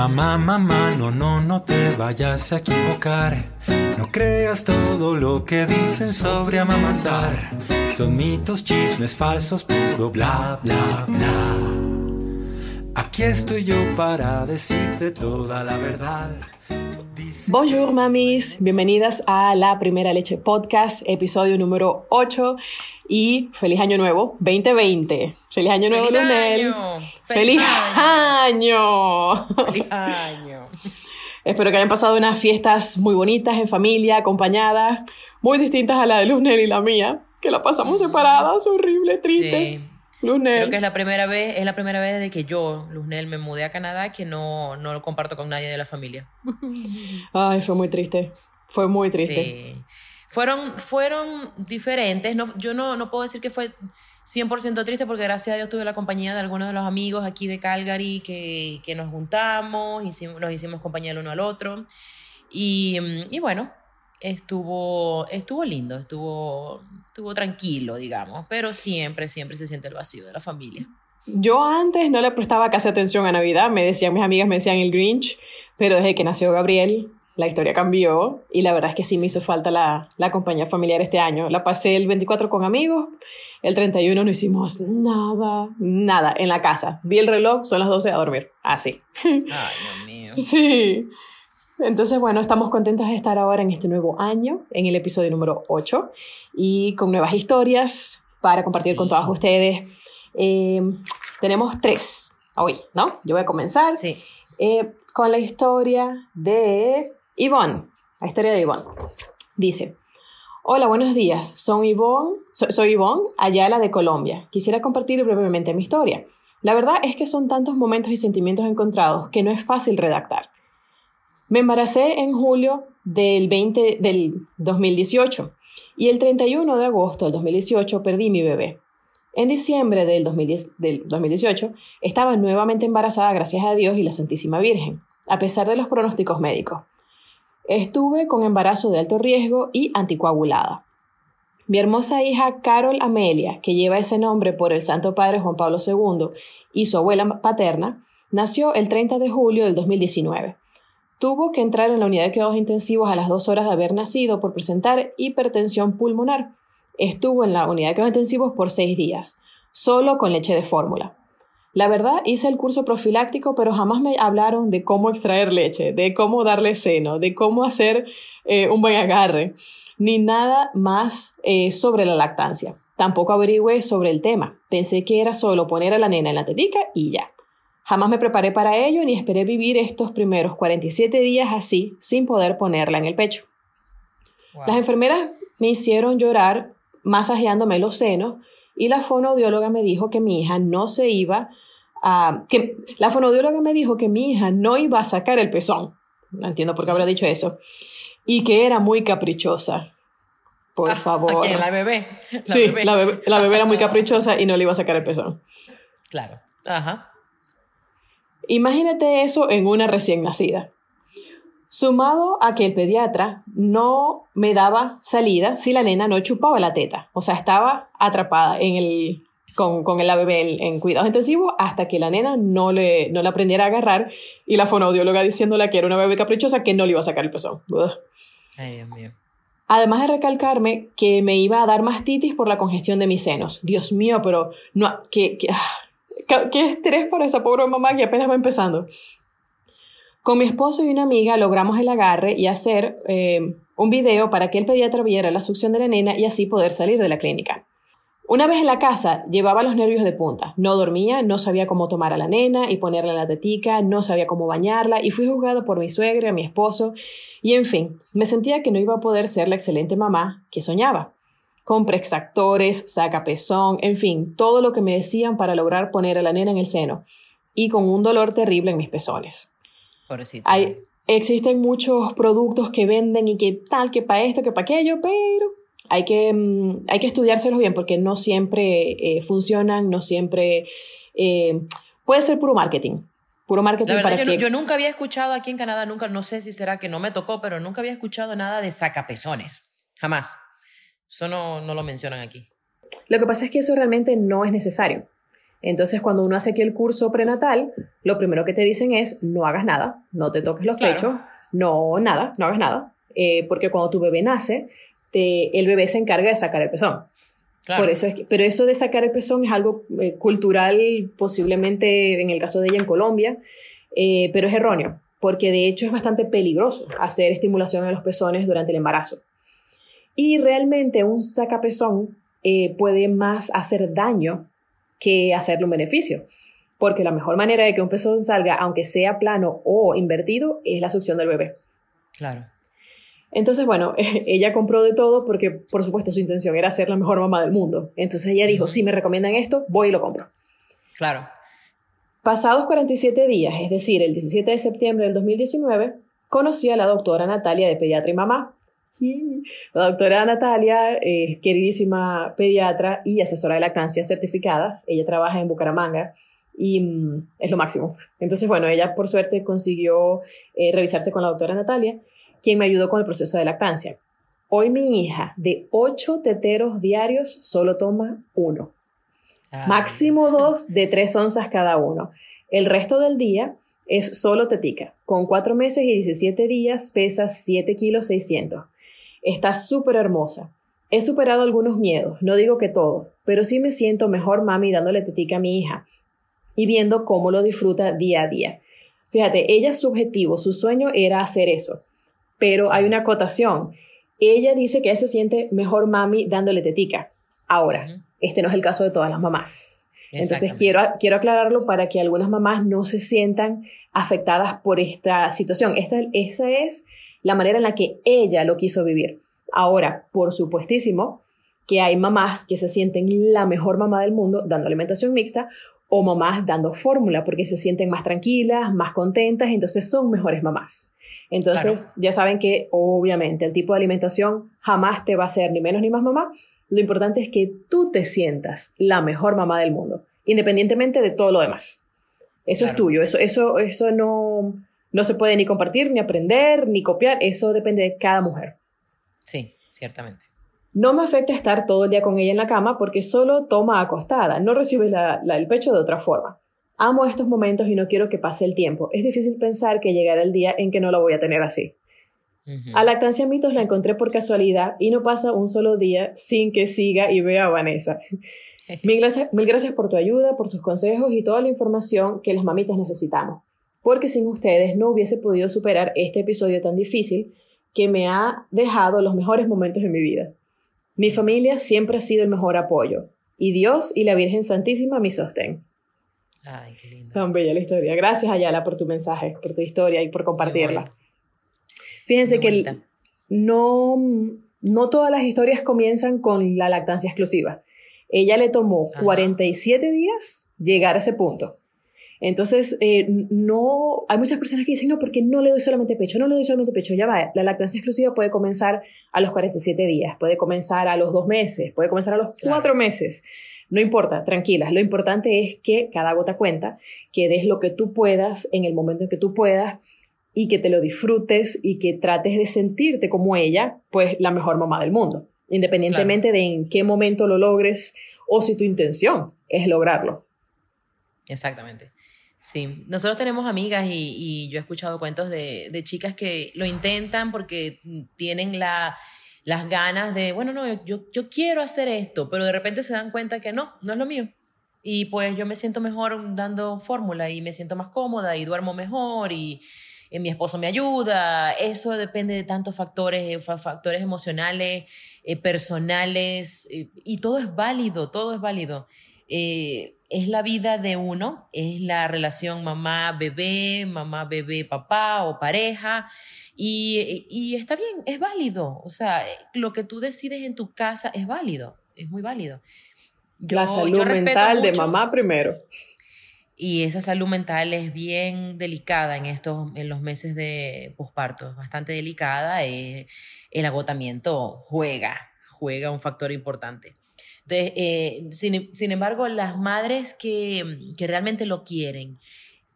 Mamá, mamá, no, no, no te vayas a equivocar. No creas todo lo que dicen sobre amamantar. Son mitos, chismes falsos, puro bla, bla, bla. Aquí estoy yo para decirte toda la verdad. Bonjour mamis, bienvenidas a La Primera Leche Podcast, episodio número 8 y feliz año nuevo 2020. Feliz año nuevo, ¡Feliz Lunel. año! ¡Feliz, año! ¡Feliz año! Espero que hayan pasado unas fiestas muy bonitas en familia, acompañadas, muy distintas a la de Lunel y la mía, que la pasamos separadas, horrible, triste. Sí. Lunel. Creo que es la primera vez, es la primera vez desde que yo, Luznel, me mudé a Canadá que no, no lo comparto con nadie de la familia. Ay, fue muy triste. Fue muy triste. Sí. Fueron, fueron diferentes. No, yo no, no puedo decir que fue 100% triste porque gracias a Dios tuve la compañía de algunos de los amigos aquí de Calgary que, que nos juntamos, hicimos, nos hicimos compañía el uno al otro. Y, y bueno, estuvo, estuvo lindo, estuvo, estuvo tranquilo, digamos, pero siempre, siempre se siente el vacío de la familia. Yo antes no le prestaba casi atención a Navidad, me decían, mis amigas me decían el Grinch, pero desde que nació Gabriel, la historia cambió y la verdad es que sí me hizo falta la, la compañía familiar este año. La pasé el 24 con amigos, el 31 no hicimos nada, nada en la casa. Vi el reloj, son las 12 a dormir, así. Ay, Dios mío. Sí. Entonces, bueno, estamos contentas de estar ahora en este nuevo año, en el episodio número 8, y con nuevas historias para compartir con todas ustedes. Eh, tenemos tres hoy, ¿no? Yo voy a comenzar Sí. eh, con la historia de Yvonne. La historia de Yvonne. Dice, hola, buenos días. Soy Yvonne, so- soy Yvonne, Ayala de Colombia. Quisiera compartir brevemente mi historia. La verdad es que son tantos momentos y sentimientos encontrados que no es fácil redactar. Me embaracé en julio del, 20, del 2018 y el 31 de agosto del 2018 perdí mi bebé. En diciembre del, 2010 del 2018 estaba nuevamente embarazada gracias a Dios y la Santísima Virgen, a pesar de los pronósticos médicos. Estuve con embarazo de alto riesgo y anticoagulada. Mi hermosa hija Carol Amelia, que lleva ese nombre por el Santo Padre Juan Pablo II y su abuela paterna, nació el 30 de julio del 2019. Tuvo que entrar en la unidad de cuidados intensivos a las dos horas de haber nacido por presentar hipertensión pulmonar. Estuvo en la unidad de cuidados intensivos por seis días, solo con leche de fórmula. La verdad, hice el curso profiláctico, pero jamás me hablaron de cómo extraer leche, de cómo darle seno, de cómo hacer eh, un buen agarre, ni nada más eh, sobre la lactancia. Tampoco averigüé sobre el tema. Pensé que era solo poner a la nena en la tetica y ya. Jamás me preparé para ello ni esperé vivir estos primeros 47 días así, sin poder ponerla en el pecho. Wow. Las enfermeras me hicieron llorar masajeándome los senos y la fonoaudióloga me dijo que mi hija no se iba a... que la fonoaudióloga me dijo que mi hija no iba a sacar el pezón. No entiendo por qué habrá dicho eso. Y que era muy caprichosa. Por Ah, favor. ¿a quién? ¿La bebé? La sí, bebé. La, bebé, la bebé era muy caprichosa y no le iba a sacar el pezón. Claro. Ajá. Imagínate eso en una recién nacida. Sumado a que el pediatra no me daba salida si la nena no chupaba la teta. O sea, estaba atrapada en el, con, con la bebé en, en cuidados intensivos hasta que la nena no le, no la aprendiera a agarrar y la fonoaudióloga diciéndole que era una bebé caprichosa que no le iba a sacar el pezón. Ugh. Ay, Dios mío. Además de recalcarme que me iba a dar mastitis por la congestión de mis senos. Dios mío, pero no, qué, qué, ah, qué- qué estrés para esa pobre mamá que apenas va empezando. Con mi esposo y una amiga logramos el agarre y hacer eh, un video para que el pediatra viera la succión de la nena y así poder salir de la clínica. Una vez en la casa, llevaba los nervios de punta. No dormía, no sabía cómo tomar a la nena y ponerla en la tetica, no sabía cómo bañarla y fui juzgado por mi suegra, mi esposo y en fin, me sentía que no iba a poder ser la excelente mamá que soñaba. Con preexactores, sacapezón, en fin, todo lo que me decían para lograr poner a la nena en el seno y con un dolor terrible en mis pezones. Pobrecito. Hay, existen muchos productos que venden y que tal, que para esto, que para aquello, pero hay que, mm, hay que estudiárselos bien porque no siempre eh, funcionan, no siempre... eh, puede ser puro marketing. Puro marketing La verdad, para yo, que... yo nunca había escuchado aquí en Canadá, nunca, no sé si será que no me tocó, pero nunca había escuchado nada de sacapezones. Jamás. Eso no, no lo mencionan aquí. Lo que pasa es que eso realmente no es necesario. Entonces, cuando uno hace aquí el curso prenatal, lo primero que te dicen es no hagas nada, no te toques los pechos, no nada, no hagas nada, eh, porque cuando tu bebé nace, el bebé se encarga de sacar el pezón. Por eso es pero eso de sacar el pezón es algo eh, cultural, posiblemente en el caso de ella en Colombia, eh, pero es erróneo, porque de hecho es bastante peligroso hacer estimulación de los pezones durante el embarazo. Y realmente un sacapezón eh, puede más hacer daño que hacerle un beneficio, porque la mejor manera de que un pezón salga, aunque sea plano o invertido, es la succión del bebé. Claro. Entonces, bueno, ella compró de todo porque, por supuesto, su intención era ser la mejor mamá del mundo. Entonces ella dijo, si me recomiendan esto, voy y lo compro. Claro. Pasados 47 días, es decir, el 17 de septiembre del 2019, conocí a la doctora Natalia de Pediatra y Mamá. La doctora Natalia es queridísima pediatra y asesora de lactancia certificada. Ella trabaja en Bucaramanga y mm, es lo máximo. Entonces, bueno, ella por suerte consiguió eh, revisarse con la doctora Natalia, quien me ayudó con el proceso de lactancia. Hoy mi hija de 8 teteros diarios solo toma uno. Ah. Máximo dos de tres onzas cada uno. El resto del día es solo tetica. Con cuatro meses y 17 días pesa 7 kilos 600. Está súper hermosa. He superado algunos miedos, no digo que todo, pero sí me siento mejor mami dándole tetica a mi hija y viendo cómo lo disfruta día a día. Fíjate, ella es subjetivo, su sueño era hacer eso, pero hay una acotación. Ella dice que ella se siente mejor mami dándole tetica. Ahora, este no es el caso de todas las mamás. Entonces quiero, quiero aclararlo para que algunas mamás no se sientan afectadas por esta situación. Esta, esa es la manera en la que ella lo quiso vivir. Ahora, por supuestísimo, que hay mamás que se sienten la mejor mamá del mundo dando alimentación mixta o mamás dando fórmula porque se sienten más tranquilas, más contentas, entonces son mejores mamás. Entonces, ya saben que obviamente el tipo de alimentación jamás te va a hacer ni menos ni más mamá, lo importante es que tú te sientas la mejor mamá del mundo, independientemente de todo lo demás. Eso es tuyo, eso, eso, eso no, no se puede ni compartir, ni aprender, ni copiar, eso depende de cada mujer. Sí, ciertamente. No me afecta estar todo el día con ella en la cama porque solo toma acostada, no recibe el pecho de otra forma. Amo estos momentos y no quiero que pase el tiempo. Es difícil pensar que llegará el día en que no lo voy a tener así. A Lactancia Mitos la encontré por casualidad y no pasa un solo día sin que siga y vea a Vanessa. mil, gracias, mil gracias por tu ayuda, por tus consejos y toda la información que las mamitas necesitamos. Porque sin ustedes no hubiese podido superar este episodio tan difícil que me ha dejado los mejores momentos de mi vida. Mi familia siempre ha sido el mejor apoyo y Dios y la Virgen Santísima mi sostén. Ay, qué lindo. Tan bella la historia. Gracias, Ayala, por tu mensaje, por tu historia y por compartirla. Fíjense que no, no todas las historias comienzan con la lactancia exclusiva. Ella le tomó 47 días llegar a ese punto. Entonces, eh, no, hay muchas personas que dicen, no, porque no le doy solamente pecho, no le doy solamente pecho, ya va, la lactancia exclusiva puede comenzar a los 47 días, puede comenzar a los dos meses, puede comenzar a los cuatro meses. No importa, tranquilas, lo importante es que cada gota cuenta, que des lo que tú puedas en el momento en que tú puedas y que te lo disfrutes y que trates de sentirte como ella, pues la mejor mamá del mundo, independientemente de en qué momento lo logres o si tu intención es lograrlo. Exactamente. Sí, nosotros tenemos amigas y, yo he escuchado cuentos de, chicas que lo intentan porque tienen la, las ganas de, bueno, no, yo, yo quiero hacer esto, pero de repente se dan cuenta que no, no es lo mío. Y pues yo me siento mejor dando fórmula y me siento más cómoda y duermo mejor y, eh, mi esposo me ayuda, eso depende de tantos factores, eh, factores emocionales, eh, personales, y todo es válido, todo es válido. Es la vida de uno, es la relación mamá-bebé, mamá-bebé-papá o pareja, y, está bien, es válido. O sea, lo que tú decides en tu casa es válido, es muy válido. la salud mental de mamá primero. Y esa salud mental es bien delicada en, estos, en los meses de posparto, es bastante delicada. Eh, el agotamiento juega, juega un factor importante. Entonces, eh, sin, embargo, las madres que, que realmente lo quieren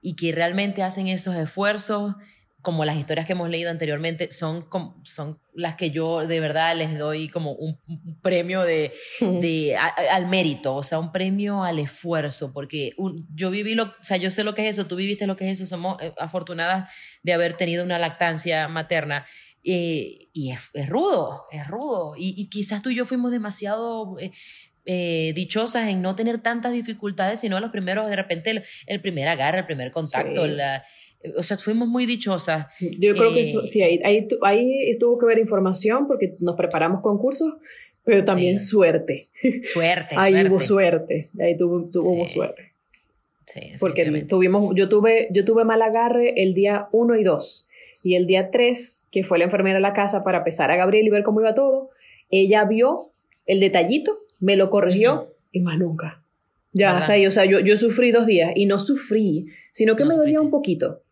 y que realmente hacen esos esfuerzos, como las historias que hemos leído anteriormente, son, son las que yo de verdad les doy como un, premio de, de al mérito, o sea, un premio al esfuerzo, porque yo viví lo, o sea, yo sé lo que es eso, tú viviste lo que es eso, somos eh, afortunadas de haber tenido una lactancia materna. Eh, y es, es, rudo, es rudo. Y, y, quizás tú y yo fuimos demasiado eh, dichosas en no tener tantas dificultades, sino los primeros, de repente, el, primer agarre, el primer contacto, la, o sea, fuimos muy dichosas. Yo creo que eh, sí, ahí, ahí, ahí, tuvo que ver información porque nos preparamos con cursos, pero también suerte. Suerte. ahí hubo suerte, ahí tuvo, tuvo suerte. Sí, porque tuvimos, yo tuve, yo tuve mal agarre el día 1 y 2 y el día 3, que fue la enfermera a la casa para pesar a Gabriel y ver cómo iba todo, ella vio el detallito, me lo corrigió y más nunca. Ya, hasta ahí, o sea, yo, yo sufrí dos días y no sufrí, sino que me dolía un poquito.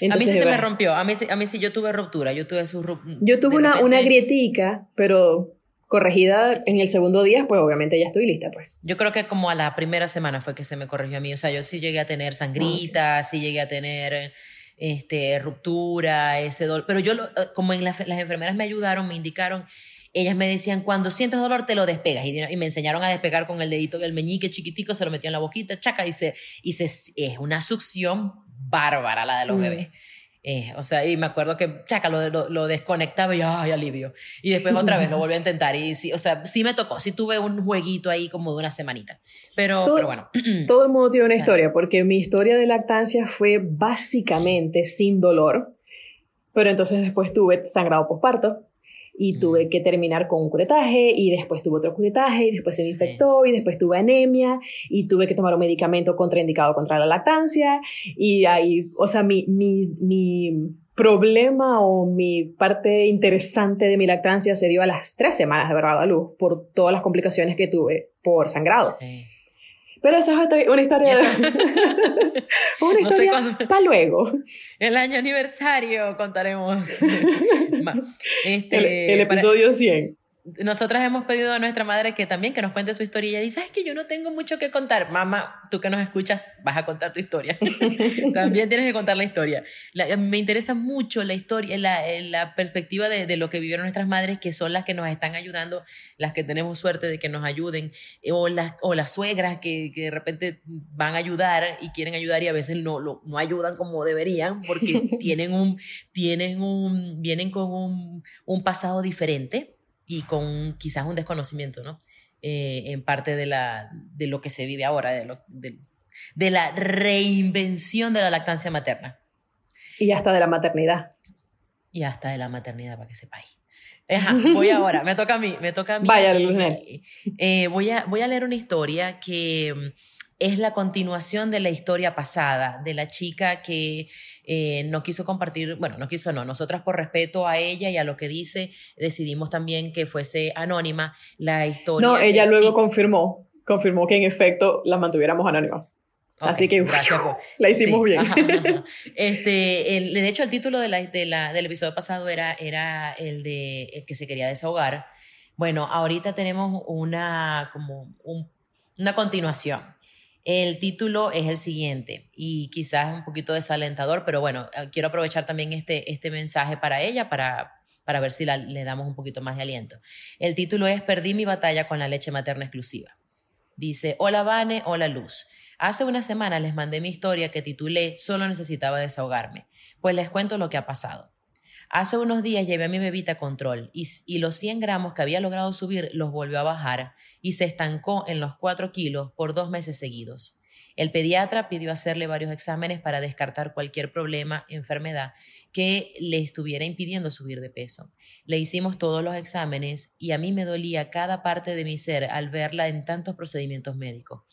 A mí sí se me rompió, a mí, a mí sí yo tuve ruptura, yo tuve su Yo tuve una, una grietica, pero corregida en el segundo día, pues obviamente ya estoy lista, pues. Yo creo que como a la primera semana fue que se me corrigió a mí, o sea, yo sí llegué a tener sangrita, sí llegué a tener este, ruptura, ese dolor, pero yo, eh, como en las enfermeras me ayudaron, me indicaron, ellas me decían, cuando sientes dolor te lo despegas, y, y me enseñaron a despegar con el dedito, el meñique chiquitico, se lo metía en la boquita, chaca, y se, y se, es una succión bárbara la de los mm. bebés. Eh, o sea, y me acuerdo que, chaca, lo, lo, desconectaba y ¡ay, alivio! Y después otra vez lo volví a intentar y sí, o sea, sí me tocó, sí tuve un jueguito ahí como de una semanita. Pero, pero bueno. Todo el mundo tiene una historia, porque mi historia de lactancia fue básicamente sin dolor, pero entonces después tuve sangrado posparto y tuve que terminar con un curetaje y después tuve otro curetaje y después se me infectó y después tuve anemia y tuve que tomar un medicamento contraindicado contra la lactancia y ahí, o sea, mi, mi, mi problema o mi parte interesante de mi lactancia se dio a las tres semanas de verdad a luz por todas las complicaciones que tuve por sangrado. Sí. Pero esa es una historia. una historia para luego. El año aniversario contaremos. este, el, episodio 100 nosotras hemos pedido a nuestra madre que también que nos cuente su historia y ella dice, es que yo no tengo mucho que contar. Mamá, tú que nos escuchas, vas a contar tu historia. también tienes que contar la historia. me interesa mucho la historia, la, la perspectiva de, de, lo que vivieron nuestras madres, que son las que nos están ayudando, las que tenemos suerte de que nos ayuden, eh, o las, o las suegras que, que de repente van a ayudar y quieren ayudar y a veces no, lo, no ayudan como deberían porque tienen un, tienen un, vienen con un, un pasado diferente y con quizás un desconocimiento, ¿no? Eh, en parte de, la, de lo que se vive ahora, de, lo, de, la reinvención de la lactancia materna. Y hasta de la maternidad. Y hasta de la maternidad, para que sepáis. voy ahora, me toca a mí, me toca a mí. Vaya, eh, eh, voy, a, voy a leer una historia que es la continuación de la historia pasada, de la chica que eh, no quiso compartir, bueno, no quiso, no, nosotras por respeto a ella y a lo que dice, decidimos también que fuese anónima la historia. No, ella luego confirmó, confirmó que en efecto la mantuviéramos anónima. Así que la hicimos bien. Este, el, de hecho, el título de la, del episodio pasado era, era el de que se quería desahogar. Bueno, ahorita tenemos una, como una continuación. El título es el siguiente y quizás un poquito desalentador, pero bueno, eh, quiero aprovechar también este, este mensaje para ella para, para ver si le damos un poquito más de aliento. El título es Perdí mi batalla con la leche materna exclusiva. Dice, hola Vane, hola Luz. Hace una semana les mandé mi historia que titulé Solo necesitaba desahogarme. Pues les cuento lo que ha pasado. Hace unos días llevé a mi bebita a control y, y, los 100 gramos que había logrado subir los volvió a bajar y se estancó en los 4 kilos por dos meses seguidos. El pediatra pidió hacerle varios exámenes para descartar cualquier problema, enfermedad que le estuviera impidiendo subir de peso. Le hicimos todos los exámenes y a mí me dolía cada parte de mi ser al verla en tantos procedimientos médicos.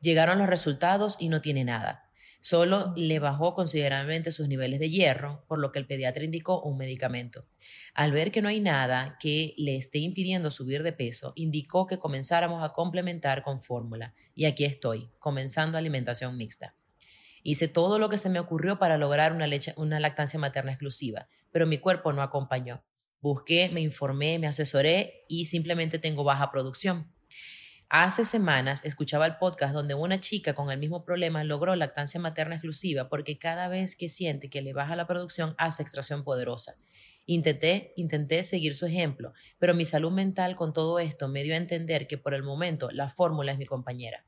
Llegaron los resultados y no tiene nada. Solo le bajó considerablemente sus niveles de hierro, por lo que el pediatra indicó un medicamento. Al ver que no hay nada que le esté impidiendo subir de peso, indicó que comenzáramos a complementar con fórmula. Y aquí estoy, comenzando alimentación mixta. Hice todo lo que se me ocurrió para lograr una, leche, una lactancia materna exclusiva, pero mi cuerpo no acompañó. Busqué, me informé, me asesoré y simplemente tengo baja producción. Hace semanas escuchaba el podcast donde una chica con el mismo problema logró lactancia materna exclusiva porque cada vez que siente que le baja la producción hace extracción poderosa. Intenté, intenté seguir su ejemplo, pero mi salud mental con todo esto me dio a entender que por el momento la fórmula es mi compañera.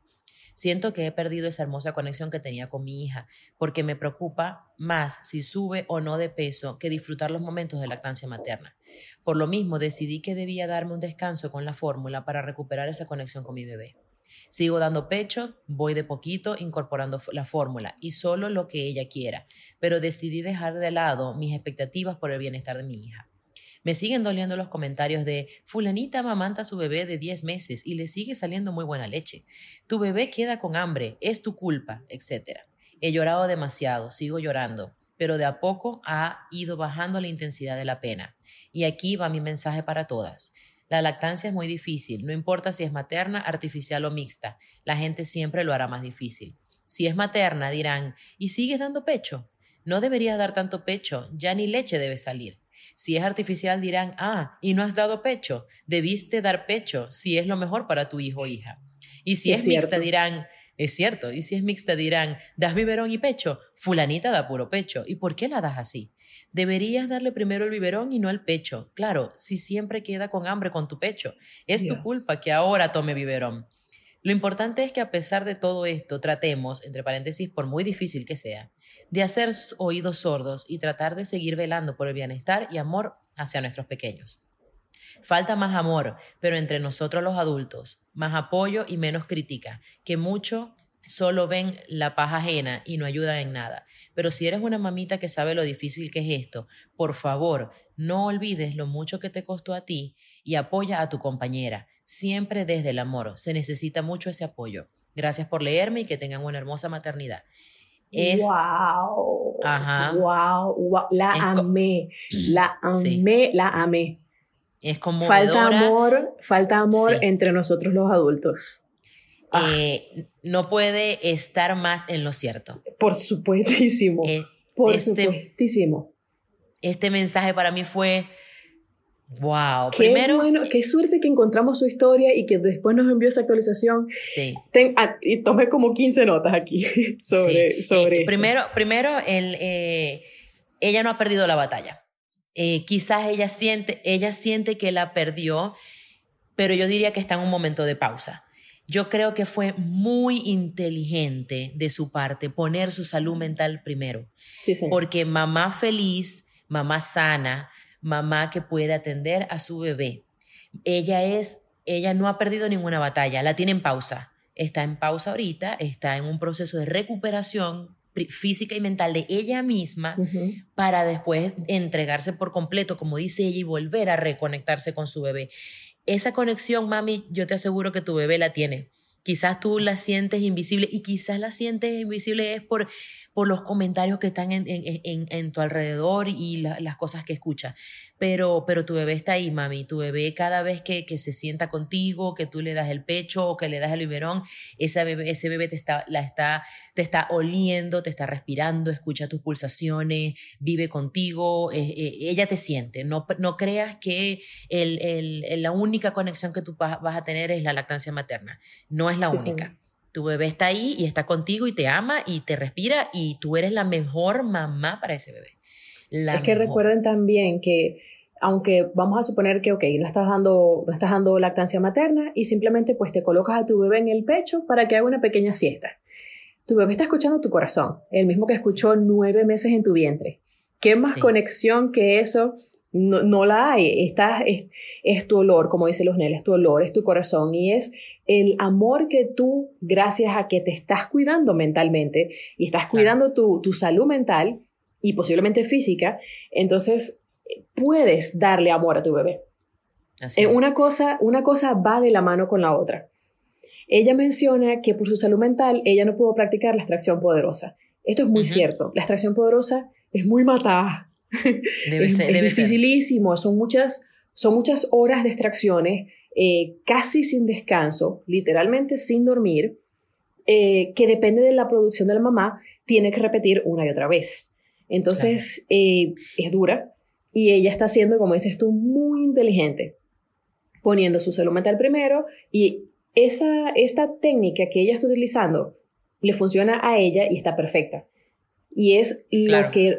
Siento que he perdido esa hermosa conexión que tenía con mi hija, porque me preocupa más si sube o no de peso que disfrutar los momentos de lactancia materna. Por lo mismo, decidí que debía darme un descanso con la fórmula para recuperar esa conexión con mi bebé. Sigo dando pecho, voy de poquito incorporando la fórmula y solo lo que ella quiera, pero decidí dejar de lado mis expectativas por el bienestar de mi hija. Me siguen doliendo los comentarios de fulanita amamanta a su bebé de 10 meses y le sigue saliendo muy buena leche. Tu bebé queda con hambre, es tu culpa, etc. He llorado demasiado, sigo llorando, pero de a poco ha ido bajando la intensidad de la pena. Y aquí va mi mensaje para todas. La lactancia es muy difícil, no importa si es materna, artificial o mixta, la gente siempre lo hará más difícil. Si es materna, dirán, ¿y sigues dando pecho? No deberías dar tanto pecho, ya ni leche debe salir. Si es artificial dirán, ah, y no has dado pecho, debiste dar pecho si es lo mejor para tu hijo o hija. Y si es, mixta dirán, es cierto, y si es mixta dirán, das biberón y pecho, fulanita da puro pecho, ¿y por qué la das así? Deberías darle primero el biberón y no el pecho. Claro, si siempre queda con hambre con tu pecho, es tu culpa que ahora tome biberón. Lo importante es que a pesar de todo esto, tratemos, entre paréntesis, por muy difícil que sea, de hacer oídos sordos y tratar de seguir velando por el bienestar y amor hacia nuestros pequeños. Falta más amor, pero entre nosotros los adultos, más apoyo y menos crítica, que mucho solo ven la paja ajena y no ayudan en nada. Pero si eres una mamita que sabe lo difícil que es esto, por favor, no olvides lo mucho que te costó a ti y apoya a tu compañera siempre desde el amor. Se necesita mucho ese apoyo. Gracias por leerme y que tengan una hermosa maternidad. Es, wow, ajá, wow, la amé, la amé, la amé. Es como falta amor, falta amor entre nosotros los adultos. Ah. Eh, no puede estar más en lo cierto. Por supuestísimo. Eh, por este, supuestísimo. Este mensaje para mí fue Wow, qué primero. Bueno, qué suerte que encontramos su historia y que después nos envió esa actualización. Sí. Ah, y tomé como 15 notas aquí sobre, sí. sobre eh, Primero, primero el, eh, ella no ha perdido la batalla. Eh, quizás ella siente, ella siente que la perdió, pero yo diría que está en un momento de pausa. Yo creo que fue muy inteligente de su parte poner su salud mental primero. Sí, sí. Porque mamá feliz, mamá sana, mamá que puede atender a su bebé. Ella es, ella no ha perdido ninguna batalla, la tiene en pausa. Está en pausa ahorita, está en un proceso de recuperación física y mental de ella misma para después entregarse por completo, como dice ella, y volver a reconectarse con su bebé. Esa conexión, mami, yo te aseguro que tu bebé la tiene. Quizás tú la sientes invisible y quizás la sientes invisible es por por los comentarios que están en, en, en, tu alrededor y las cosas que escuchas. Pero, pero tu bebé está ahí, mami. Tu bebé cada vez que, que, se sienta contigo, que tú le das el pecho o que le das el biberón, ese bebé, ese bebé te, está, la está, te está oliendo, te está respirando, escucha tus pulsaciones, vive contigo, eh, eh, ella te siente. No, no creas que el, el, la única conexión que tú vas a tener es la lactancia materna. No es la única. Tu bebé está ahí y está contigo y te ama y te respira y tú eres la mejor mamá para ese bebé. es que recuerden también que aunque vamos a suponer que, ok, no estás, dando, no estás dando lactancia materna y simplemente pues te colocas a tu bebé en el pecho para que haga una pequeña siesta. Tu bebé está escuchando tu corazón, el mismo que escuchó nueve meses en tu vientre. ¿Qué más conexión que eso? No, la hay. Estás, es, es, tu olor, como dicen los nenes, es tu olor, es tu corazón y es el amor que tú, gracias a que te estás cuidando mentalmente y estás cuidando tu, tu salud mental y posiblemente física, entonces puedes darle amor a tu bebé. Eh, una, cosa, una cosa va de la mano con la otra. Ella menciona que por su salud mental ella no pudo practicar la extracción poderosa. Esto es muy cierto. La extracción poderosa es muy matada. Debe es, ser, es dificilísimo. Son muchas, son muchas horas de extracciones eh, casi sin descanso, literalmente sin dormir, eh, que depende de la producción de la mamá, tiene que repetir una y otra vez. Entonces, eh, es dura y ella está siendo, como dices tú, muy inteligente, poniendo su salud mental primero y esa, esta técnica que ella está utilizando le funciona a ella y está perfecta. Y es lo, que,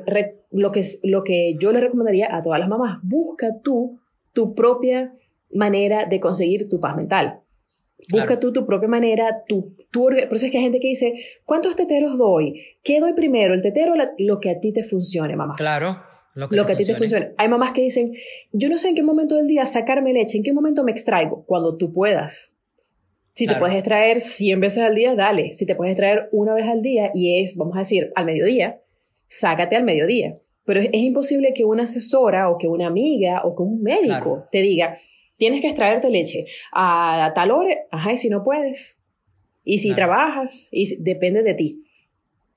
lo, que, lo que yo le recomendaría a todas las mamás. Busca tú tu propia manera de conseguir tu paz mental. Busca tú tu propia manera, tu, tu, por eso es que hay gente que dice, ¿cuántos teteros doy? ¿Qué doy primero? ¿El tetero o lo que a ti te funcione, mamá? Claro, lo que, a ti te funcione. Hay mamás que dicen, yo no sé en qué momento del día sacarme leche, en qué momento me extraigo, cuando tú puedas. Si te puedes extraer 100 veces al día, dale. Si te puedes extraer una vez al día y es, vamos a decir, al mediodía, sácate al mediodía. Pero es, imposible que una asesora o que una amiga o que un médico te diga, tienes que extraerte leche a, tal hora, ajá, y si no puedes. Y si trabajas, y depende de ti.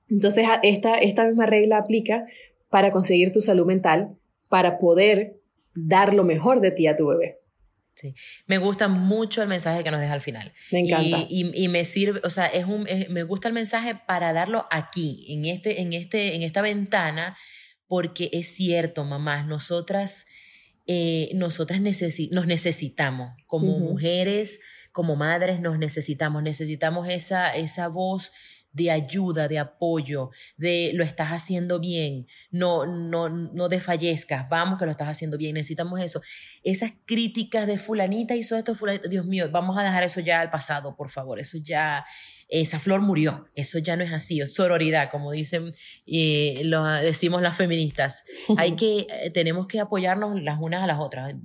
Entonces, esta, esta misma regla aplica para conseguir tu salud mental, para poder dar lo mejor de ti a tu bebé. Sí. Me gusta mucho el mensaje que nos deja al final. Me encanta. Y, me sirve, o sea, es un, me gusta el mensaje para darlo aquí, en, este, en, este, en esta ventana, porque es cierto, mamás, nosotras, eh, nosotras nos necesitamos, como mujeres, como madres, nos necesitamos, necesitamos esa, esa voz de ayuda, de apoyo, de lo estás haciendo bien, no, no, no desfallezcas, vamos que lo estás haciendo bien, necesitamos eso. Esas críticas de fulanita hizo esto, fulanita, Dios mío, vamos a dejar eso ya al pasado, por favor, eso ya, esa flor murió, eso ya no es así, es sororidad, como dicen, eh, lo decimos las feministas. Hay que, eh, tenemos que apoyarnos las unas a las otras.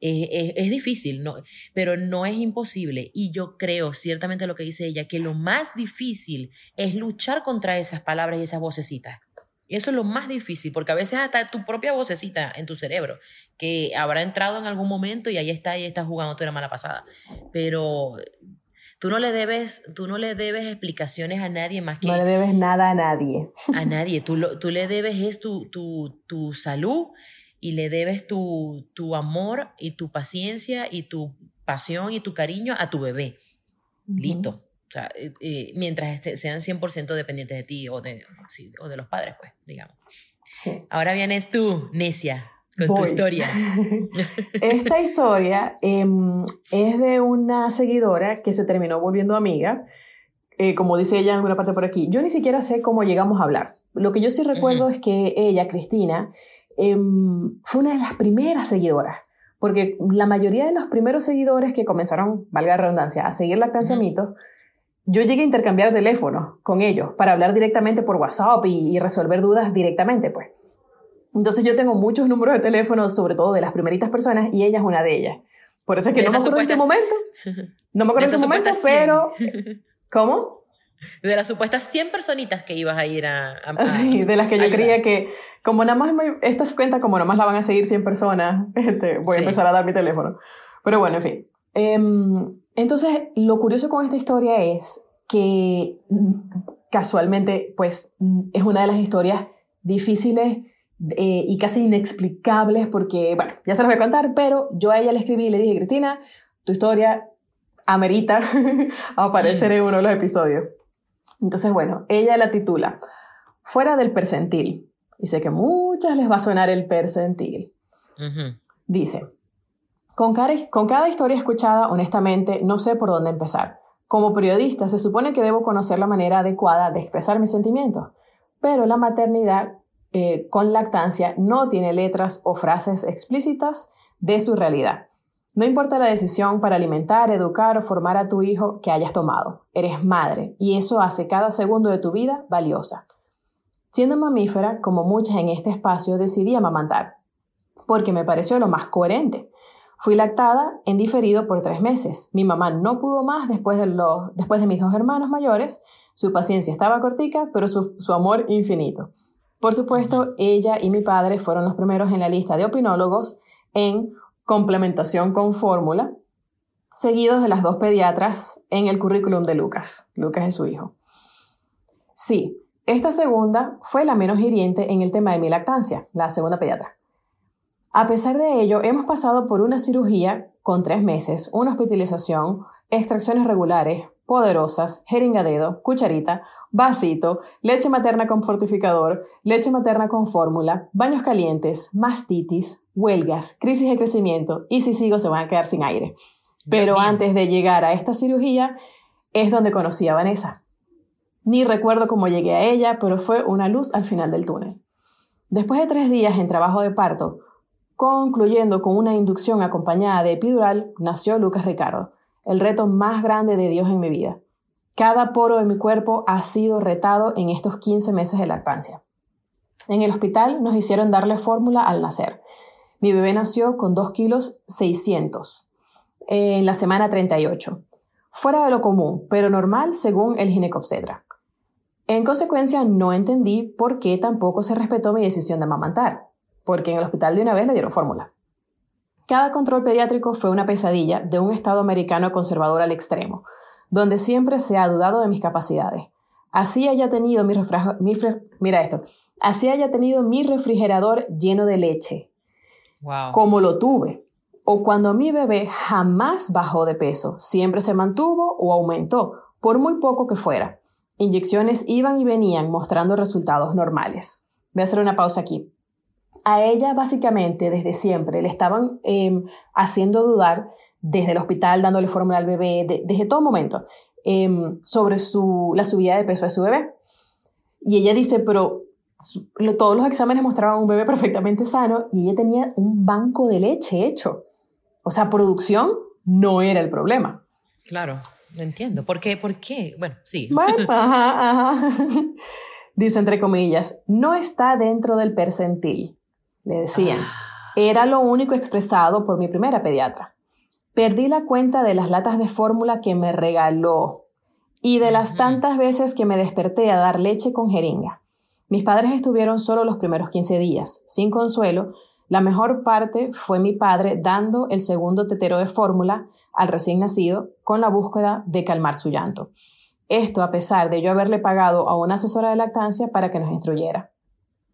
es difícil, no, pero no es imposible. Y yo creo, ciertamente lo que dice ella, que lo más difícil es luchar contra esas palabras y esas vocecitas. Eso es lo más difícil, porque a veces hasta tu propia vocecita en tu cerebro, que habrá entrado en algún momento y ahí está y está jugando tu mala pasada. Pero Tú no le debes, tú no le debes explicaciones a nadie más que... No le debes nada a nadie. A nadie. Tú, tú le debes es tu, tu, tu salud y le debes tu, tu amor y tu paciencia y tu pasión y tu cariño a tu bebé. Listo. O sea, eh, eh, mientras este, sean 100% dependientes de ti o de, o de los padres, pues, digamos. Sí. Ahora vienes tú, necia con tu historia. Esta historia em, es de una seguidora que se terminó volviendo amiga, eh, como dice ella en alguna parte por aquí. Yo ni siquiera sé cómo llegamos a hablar. Lo que yo sí recuerdo es que ella, Cristina, em, fue una de las primeras seguidoras. Porque la mayoría de los primeros seguidores que comenzaron, valga la redundancia, a seguir Lactancia Mitos, yo llegué a intercambiar teléfonos con ellos para hablar directamente por WhatsApp y, y resolver dudas directamente, pues. Entonces yo tengo muchos números de teléfono, sobre todo de las primeritas personas, y ella es una de ellas. Por eso es que no me acuerdo en qué momento. No me acuerdo en qué momento, pero... ¿Cómo? De las supuestas 100 personitas que ibas a ir a... sí, de las que yo creía que, como nada más, estas cuentas, como nada más la van a seguir 100 personas, este, voy a empezar a dar mi teléfono. Pero bueno, en fin. Em, entonces, lo curioso con esta historia es que casualmente, pues, es una de las historias difíciles eh, y casi inexplicables porque, bueno, ya se los voy a contar, pero yo a ella le escribí y le dije, Cristina, tu historia amerita aparecer en uno de los episodios. Entonces, bueno, ella la titula Fuera del percentil. Y sé que muchas les va a sonar el percentil. Dice, con cada, con cada historia escuchada, honestamente, no sé por dónde empezar. Como periodista, se supone que debo conocer la manera adecuada de expresar mis sentimientos, pero la maternidad eh, con lactancia no tiene letras o frases explícitas de su realidad. No importa la decisión para alimentar, educar o formar a tu hijo que hayas tomado, eres madre y eso hace cada segundo de tu vida valiosa. Siendo mamífera, como muchas en este espacio, decidí amamantar, porque me pareció lo más coherente. Fui lactada en diferido por tres meses. Mi mamá no pudo más después de, después de mis dos hermanos mayores. Su paciencia estaba cortica, pero su amor infinito. Por supuesto, ella y mi padre fueron los primeros en la lista de opinólogos en complementación con fórmula, seguidos de las dos pediatras en el currículum de Lucas. Lucas es su hijo. Sí, esta segunda fue la menos hiriente en el tema de mi lactancia, la segunda pediatra. A pesar de ello, hemos pasado por una cirugía con tres meses, una hospitalización, extracciones regulares, poderosas, jeringa dedo, cucharita, vasito, leche materna con fortificador, leche materna con fórmula, baños calientes, mastitis, huelgas, crisis de crecimiento y si sigo se van a quedar sin aire. Pero antes de llegar a esta cirugía es donde conocí a Vanessa. Ni recuerdo cómo llegué a ella, pero fue una luz al final del túnel. Después de tres días en trabajo de parto, concluyendo con una inducción acompañada de epidural, nació Lucas Ricardo, el reto más grande de Dios en mi vida. Cada poro de mi cuerpo ha sido retado en estos 15 meses de lactancia. En el hospital nos hicieron darle fórmula al nacer. Mi bebé nació con 2 kilos 600 en la semana 38. Fuera de lo común, pero normal según el ginecobstetra. En consecuencia, no entendí por qué tampoco se respetó mi decisión de amamantar, porque en el hospital de una vez le dieron fórmula. Cada control pediátrico fue una pesadilla de un Estado americano conservador al extremo, donde siempre se ha dudado de mis capacidades. Así haya tenido mi, mira esto, así haya tenido mi refrigerador lleno de leche, como lo tuve. O cuando mi bebé jamás bajó de peso, siempre se mantuvo o aumentó, por muy poco que fuera. Inyecciones iban y venían mostrando resultados normales. Voy a hacer una pausa aquí. A ella básicamente desde siempre le estaban em, haciendo dudar desde el hospital, dándole fórmula al bebé, desde todo momento, em, sobre su, la subida de peso de su bebé. Y ella dice, pero todos los exámenes mostraban un bebé perfectamente sano y ella tenía un banco de leche hecho. O sea, producción no era el problema. Claro, no entiendo. ¿Por qué? ¿Por qué? Bueno, sí. Bueno, ajá, ajá. Dice entre comillas, no está dentro del percentil. Le decían, ah. era lo único expresado por mi primera pediatra. Perdí la cuenta de las latas de fórmula que me regaló y de las tantas veces que me desperté a dar leche con jeringa. Mis padres estuvieron solo los primeros 15 días, sin consuelo. La mejor parte fue mi padre dando el segundo tetero de fórmula al recién nacido con la búsqueda de calmar su llanto. Esto a pesar de yo haberle pagado a una asesora de lactancia para que nos instruyera.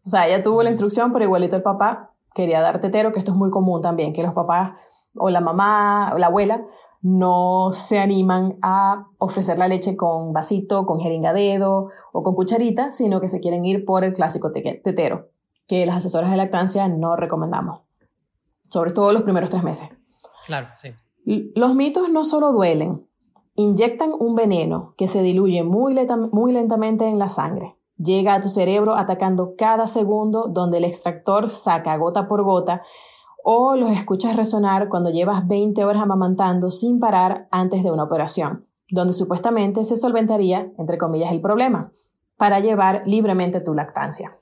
O sea, ella tuvo la instrucción, pero igualito el papá quería dar tetero, que esto es muy común también, que los papás o la mamá o la abuela no se animan a ofrecer la leche con vasito, con jeringa dedo o con cucharita, sino que se quieren ir por el clásico tetero, que las asesoras de lactancia no recomendamos, sobre todo los primeros tres meses. Claro, sí. Los mitos no solo duelen, inyectan un veneno que se diluye muy, muy lentamente en la sangre. Llega a tu cerebro atacando cada segundo donde el extractor saca gota por gota o los escuchas resonar cuando llevas 20 horas amamantando sin parar antes de una operación, donde supuestamente se solventaría, entre comillas, el problema, para llevar libremente tu lactancia.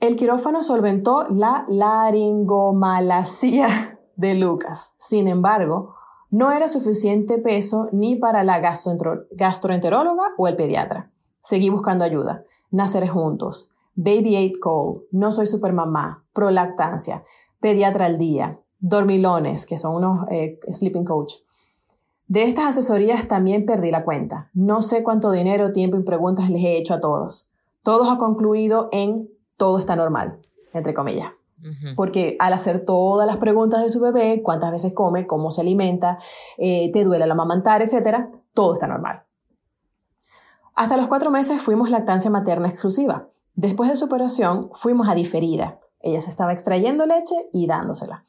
El quirófano solventó la laringomalacia de Lucas. Sin embargo, no era suficiente peso ni para la gastroenteróloga o el pediatra. Seguí buscando ayuda. Nacer juntos. Baby Eight Call. No soy supermamá. Prolactancia pediatra al día, dormilones, que son unos eh, sleeping coach. De estas asesorías también perdí la cuenta. No sé cuánto dinero, tiempo y preguntas les he hecho a todos. Todos ha concluido en todo está normal, entre comillas. Porque al hacer todas las preguntas de su bebé, cuántas veces come, cómo se alimenta, eh, te duele la amamantar, etcétera, todo está normal. Hasta los cuatro meses fuimos lactancia materna exclusiva. Después de su operación, fuimos a diferida. Ella se estaba extrayendo leche y dándosela.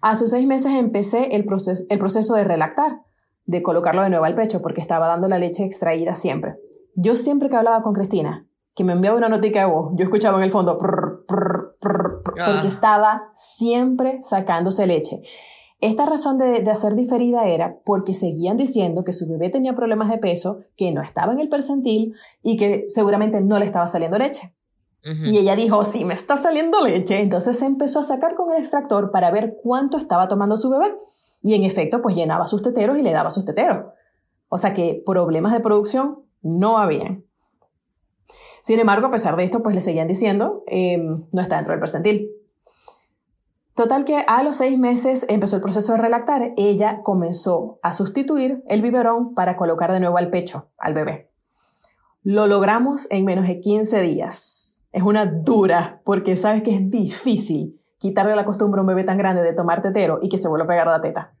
A sus seis meses empecé el, proceso, el proceso de relactar, de colocarlo de nuevo al pecho, porque estaba dando la leche extraída siempre. Yo siempre que hablaba con Cristina, que me enviaba una notica de voz, yo escuchaba en el fondo, porque ah. estaba siempre sacándose leche. Esta razón de, de, hacer diferida era porque seguían diciendo que su bebé tenía problemas de peso, que no estaba en el percentil y que seguramente no le estaba saliendo leche. Y ella dijo, sí, me está saliendo leche. Entonces se empezó a sacar con el extractor para ver cuánto estaba tomando su bebé. Y en efecto, pues llenaba sus teteros y le daba sus teteros. O sea que problemas de producción no habían. Sin embargo, a pesar de esto, pues le seguían diciendo, em, no está dentro del percentil. Total que a los seis meses empezó el proceso de relactar. Ella comenzó a sustituir el biberón para colocar de nuevo al pecho al bebé. Lo logramos en menos de 15 días es una dura, porque sabes que es difícil quitarle la costumbre a un bebé tan grande de tomar tetero y que se vuelva a pegar la teta.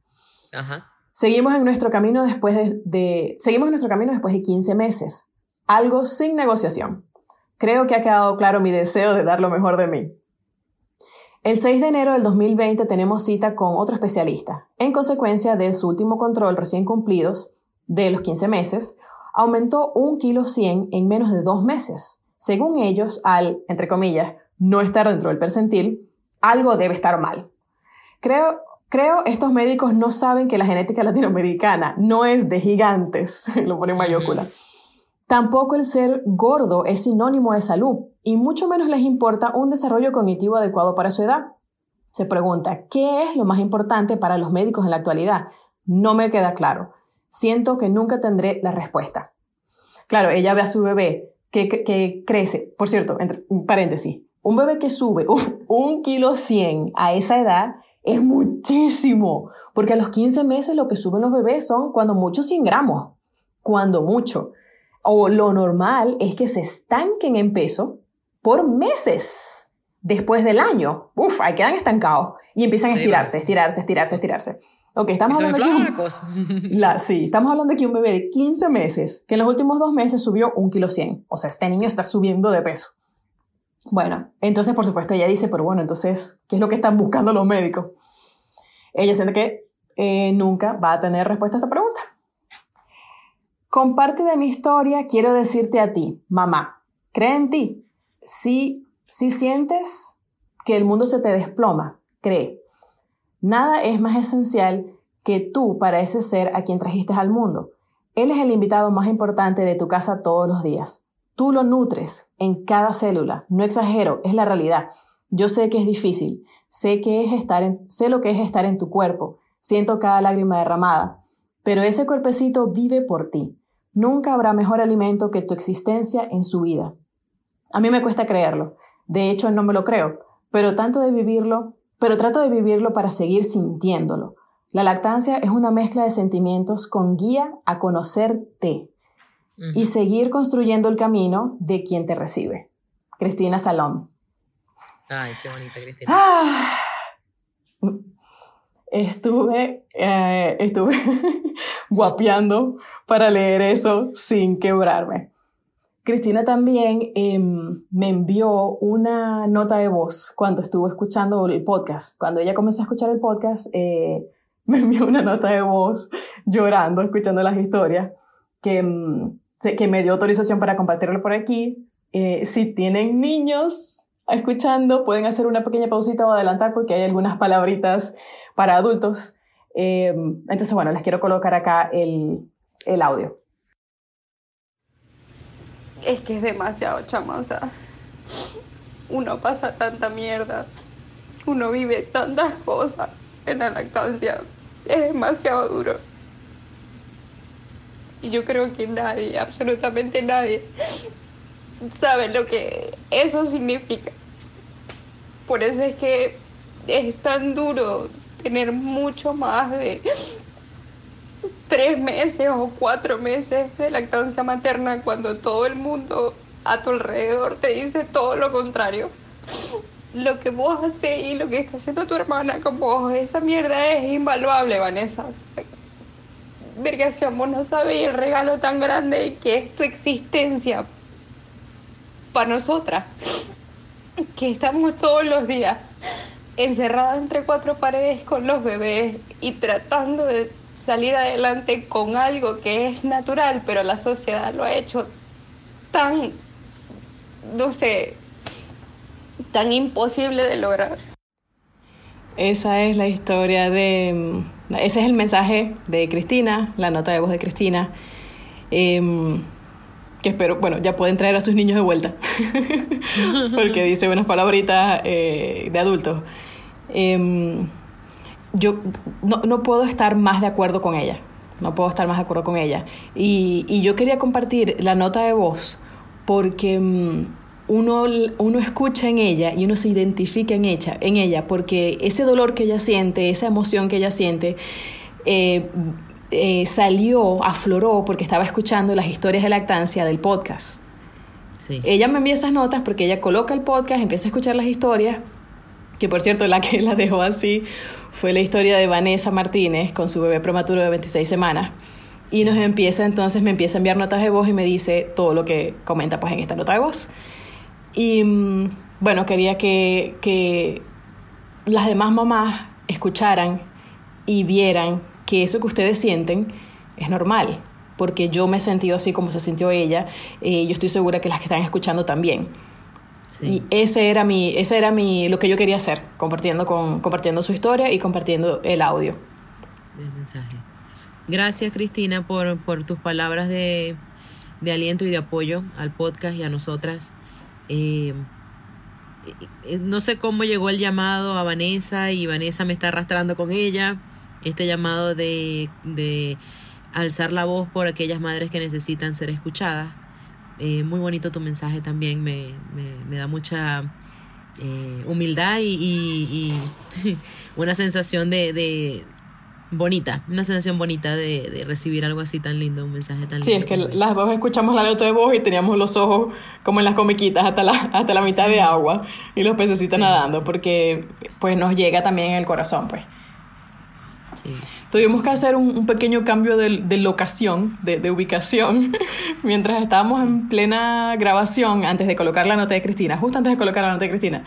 Seguimos en nuestro camino después de, seguimos en nuestro camino después de 15 meses. Algo sin negociación. Creo que ha quedado claro mi deseo de dar lo mejor de mí. El 6 de enero del 2020 tenemos cita con otro especialista. En consecuencia de su último control recién cumplidos, de los 15 meses, aumentó un kilo 100 en menos de dos meses. Según ellos, al, entre comillas, no estar dentro del percentil, algo debe estar mal. Creo, creo estos médicos no saben que la genética latinoamericana no es de gigantes, lo pone en mayúscula. Tampoco el ser gordo es sinónimo de salud y mucho menos les importa un desarrollo cognitivo adecuado para su edad. Se pregunta, ¿qué es lo más importante para los médicos en la actualidad? No me queda claro. Siento que nunca tendré la respuesta. Claro, ella ve a su bebé que, crece. Por cierto, entre paréntesis, un bebé que sube un, kilo 100 a esa edad es muchísimo, porque a los 15 meses lo que suben los bebés son cuando mucho 100 gramos, cuando mucho o lo normal es que se estanquen en peso por meses después del año. Uf, ahí quedan estancados y empiezan a estirarse, estirarse, estirarse, estirarse. Ok, estamos hablando de un, la, sí, estamos hablando de que un bebé de 15 meses, que en los últimos dos meses subió un kilo 100. O sea, este niño está subiendo de peso. Bueno, entonces, por supuesto, ella dice, pero bueno, entonces, ¿qué es lo que están buscando los médicos? Ella siente que eh, nunca va a tener respuesta a esta pregunta. Con parte de mi historia quiero decirte a ti, mamá, cree en ti. Si, si sientes que el mundo se te desploma, cree. Nada es más esencial que tú para ese ser a quien trajiste al mundo. Él es el invitado más importante de tu casa todos los días. Tú lo nutres en cada célula. No exagero, es la realidad. Yo sé que es difícil. Sé que es estar en, sé lo que es estar en tu cuerpo. Siento cada lágrima derramada. Pero ese cuerpecito vive por ti. Nunca habrá mejor alimento que tu existencia en su vida. A mí me cuesta creerlo. De hecho, no me lo creo, pero tanto de vivirlo, pero trato de vivirlo para seguir sintiéndolo. La lactancia es una mezcla de sentimientos con guía a conocerte y seguir construyendo el camino de quien te recibe. Cristina Salón. Ay, qué bonita, Cristina. Ah. estuve, eh, estuve guapeando para leer eso sin quebrarme. Cristina también em, me envió una nota de voz cuando estuvo escuchando el podcast. Cuando ella comenzó a escuchar el podcast, eh, me envió una nota de voz llorando, escuchando las historias, que, em, que me dio autorización para compartirlo por aquí. Eh, si tienen niños escuchando, pueden hacer una pequeña pausita o adelantar porque hay algunas palabritas para adultos. Em, entonces, bueno, les quiero colocar acá el, el audio. Es que es demasiado chama, uno pasa tanta mierda, uno vive tantas cosas en la lactancia, es demasiado duro. Y yo creo que nadie, absolutamente nadie, sabe lo que eso significa. Por eso es que es tan duro tener mucho más de tres meses o cuatro meses de lactancia materna cuando todo el mundo a tu alrededor te dice todo lo contrario. Lo que vos haces y lo que está haciendo tu hermana con vos, esa mierda es invaluable, Vanessa. Vergación, vos no sabés el regalo tan grande que es tu existencia para nosotras, que estamos todos los días encerradas entre cuatro paredes con los bebés y tratando de salir adelante con algo que es natural, pero la sociedad lo ha hecho tan, no sé, tan imposible de lograr. Esa es la historia de, ese es el mensaje de Cristina, la nota de voz de Cristina, em, que espero, bueno, ya pueden traer a sus niños de vuelta, porque dice unas palabritas eh, de adultos. Em, yo no, puedo estar más de acuerdo con ella. No puedo estar más de acuerdo con ella. Y, yo quería compartir la nota de voz porque mm, uno, uno escucha en ella y uno se identifica en ella, en ella, porque ese dolor que ella siente, esa emoción que ella siente, eh, eh, salió, afloró porque estaba escuchando las historias de lactancia del podcast. Ella me envía esas notas porque ella coloca el podcast, empieza a escuchar las historias que por cierto la que la dejó así fue la historia de Vanessa Martínez con su bebé prematuro de 26 semanas. Y nos empieza entonces, me empieza a enviar notas de voz y me dice todo lo que comenta pues en esta nota de voz. Y mm, bueno, quería que, que las demás mamás escucharan y vieran que eso que ustedes sienten es normal, porque yo me he sentido así como se sintió ella, y yo estoy segura que las que están escuchando también. Y ese era mi, ese era mi, lo que yo quería hacer, compartiendo, con, compartiendo su historia y compartiendo el audio. El mensaje. Gracias Cristina por, por tus palabras de, de, aliento y de apoyo al podcast y a nosotras. Eh, eh, no sé cómo llegó el llamado a Vanessa y Vanessa me está arrastrando con ella. Este llamado de, de alzar la voz por aquellas madres que necesitan ser escuchadas. Eh, muy bonito tu mensaje también, me, me, da mucha eh, humildad y, una sensación de, bonita, una sensación bonita de, recibir algo así tan lindo, un mensaje tan lindo. Sí, es que las dos escuchamos la nota de voz y teníamos los ojos como en las comiquitas hasta la, hasta la mitad de agua y los pececitos nadando, porque pues nos llega también en el corazón, pues. Sí. Tuvimos que hacer un, pequeño cambio de, locación, de, ubicación, mientras estábamos en plena grabación, antes de colocar la nota de Cristina, justo antes de colocar la nota de Cristina.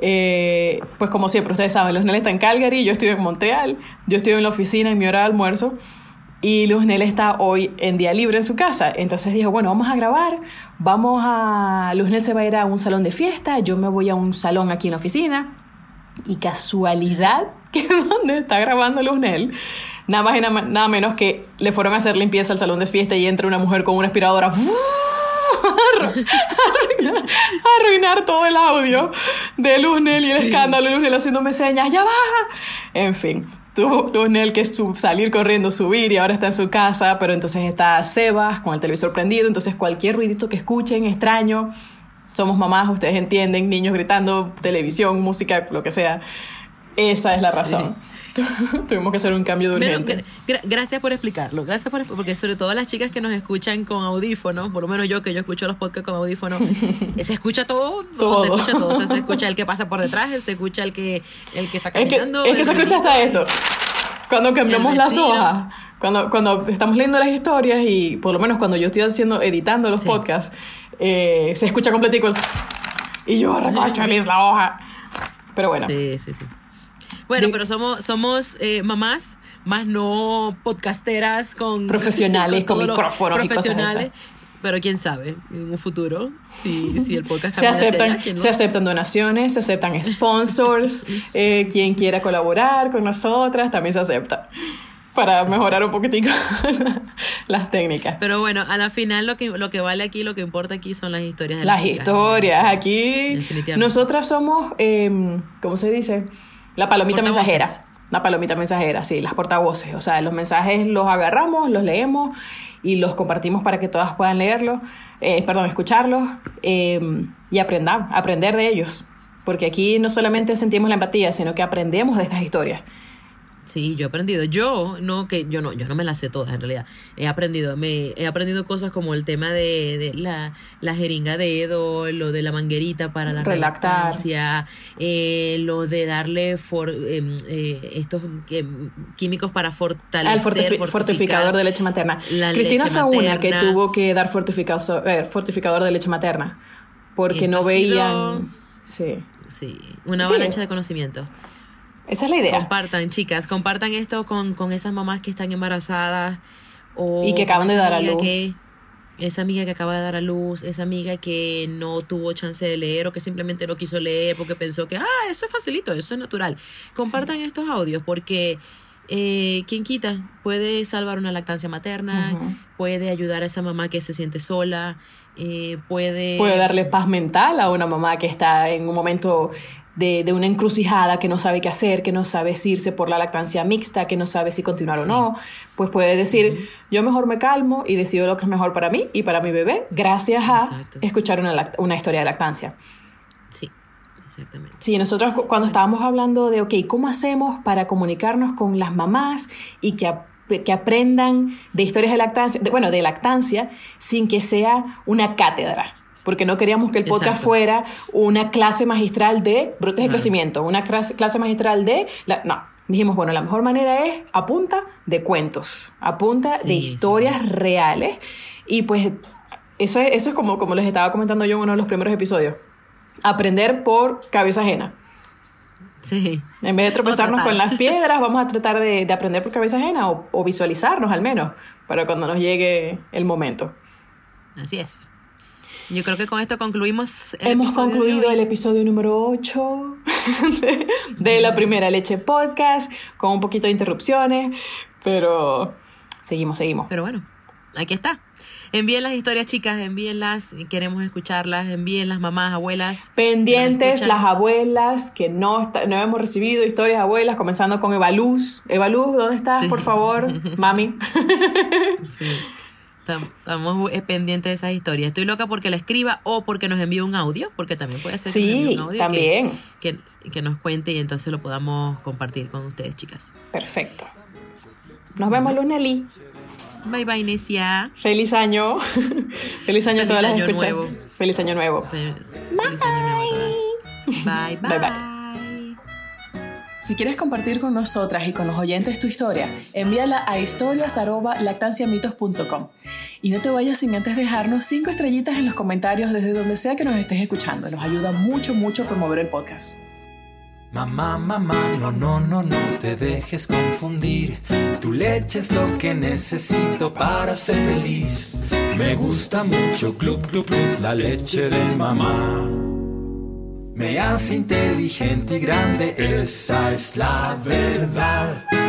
Eh, pues como siempre, ustedes saben, Luz Nel está en Calgary, yo estoy en Montreal, yo estoy en la oficina en mi hora de almuerzo y Luz Nel está hoy en día libre en su casa. Entonces dijo, bueno, vamos a grabar, vamos a... Luz Nel se va a ir a un salón de fiesta, yo me voy a un salón aquí en la oficina y casualidad que es donde está grabando Nel, nada más y nada, menos que le fueron a hacer limpieza al salón de fiesta y entra una mujer con una aspiradora a arruinar, todo el audio de Nel y el escándalo de Nel haciéndome señas, ya baja. En fin, tuvo Nel que salir corriendo, subir y ahora está en su casa, pero entonces está Sebas con el televisor prendido, entonces cualquier ruidito que escuchen extraño, somos mamás, ustedes entienden, niños gritando, televisión, música, lo que sea. Esa es la razón. Tuvimos que hacer un cambio de urgente. gracias por explicarlo. Gracias por porque sobre todo las chicas que nos escuchan con audífonos, por lo menos yo que yo escucho los podcasts con audífonos, se escucha todo, todo, se escucha todo, se escucha el que pasa por detrás, se escucha el que el que está caminando. Es que, se escucha hasta esto. Cuando cambiamos las hojas, cuando cuando estamos leyendo las historias y por lo menos cuando yo estoy haciendo editando los podcasts, eh, se escucha completico y yo recocho la hoja. Pero bueno. Sí, sí, sí. Bueno, pero somos, somos eh, mamás, más no podcasteras con... Profesionales, con, micrófonos profesionales. pero quién sabe, en un futuro, si, si el podcast se aceptan, se aceptan donaciones, se aceptan sponsors, eh, quien quiera colaborar con nosotras, también se acepta para mejorar un poquitico las técnicas. Pero bueno, a la final lo que, lo que vale aquí, lo que importa aquí son las historias de las, historias. Aquí nosotras somos, eh, ¿cómo se dice? La palomita mensajera. La palomita mensajera, sí, las portavoces. O sea, los mensajes los agarramos, los leemos y los compartimos para que todas puedan leerlos, eh, perdón, escucharlos eh, y aprender de ellos. Porque aquí no solamente sentimos la empatía, sino que aprendemos de estas historias. Sí, yo he aprendido. Yo no, que yo no, yo no me las sé todas en realidad. He aprendido, me, he aprendido cosas como el tema de, la, la, jeringa de dedo, lo de la manguerita para la relactancia, eh, lo de darle for, em, eh, estos químicos para fortalecer. el fortificador de leche materna. Cristina fue una que tuvo que dar fortificador, eh, fortificador de leche materna porque no veían. Sí. Sí, una avalancha de conocimiento. Esa es la idea. Compartan, chicas, compartan esto con, con esas mamás que están embarazadas. O y que acaban de dar a luz. esa amiga que acaba de dar a luz, esa amiga que no tuvo chance de leer o que simplemente no quiso leer porque pensó que, ah, eso es facilito, eso es natural. Compartan estos audios porque eh, quien quita puede salvar una lactancia materna, puede ayudar a esa mamá que se siente sola, eh, puede... Puede darle paz mental a una mamá que está en un momento de, de, una encrucijada que no sabe qué hacer, que no sabe si irse por la lactancia mixta, que no sabe si continuar o no, pues puede decir, yo mejor me calmo y decido lo que es mejor para mí y para mi bebé, gracias a escuchar una, una, historia de lactancia. Sí, exactamente. Sí, nosotros cuando estábamos hablando de, ok, ¿cómo hacemos para comunicarnos con las mamás y que que aprendan de historias de lactancia, bueno, de lactancia, sin que sea una cátedra porque no queríamos que el podcast fuera una clase magistral de brotes de crecimiento, una clase, magistral de... no, dijimos, bueno, la mejor manera es a punta de cuentos, a punta de historias reales. Y pues eso es, eso es como, como les estaba comentando yo en uno de los primeros episodios, aprender por cabeza ajena. Sí. En vez de tropezarnos con las piedras, vamos a tratar de, de aprender por cabeza ajena o, o visualizarnos al menos para cuando nos llegue el momento. Así es. Yo creo que con esto concluimos. el Hemos concluido el episodio número 8 de, de la primera leche podcast con un poquito de interrupciones, pero seguimos, seguimos. Pero bueno, aquí está. Envíen las historias, chicas, envíenlas. Queremos escucharlas. Envíen las mamás, abuelas. Pendientes las abuelas que no, está- no hemos recibido historias abuelas, comenzando con Evaluz. Evaluz, ¿dónde estás, Sí. por favor? Mami. Sí. Tam- Estamos eh, pendientes de esas historias. Estoy loca porque la escriba o porque nos envíe un audio, porque también puede ser que nos envíe Sí, un audio también. Que, que nos cuente y entonces lo podamos compartir con ustedes, chicas. Perfecto. Nos vemos, Luz Nelly. Bye bye, Necia. Feliz año. Feliz año a Feliz todas las año escuchas. nuevo. Feliz año nuevo. Fe- Feliz año nuevo a todas. Bye bye. Bye, Si quieres compartir con nosotras y con los oyentes tu historia, envíala a historias@lactanciamitos.com. Y no te vayas sin antes dejarnos cinco estrellitas en los comentarios desde donde sea que nos estés escuchando. Nos ayuda mucho, mucho a promover el podcast. Mamá, mamá, no, no, no, no te dejes confundir. Tu leche es lo que necesito para ser feliz. Me gusta mucho, club, club, club, la leche de mamá. Me hace inteligente y grande, esa es la verdad.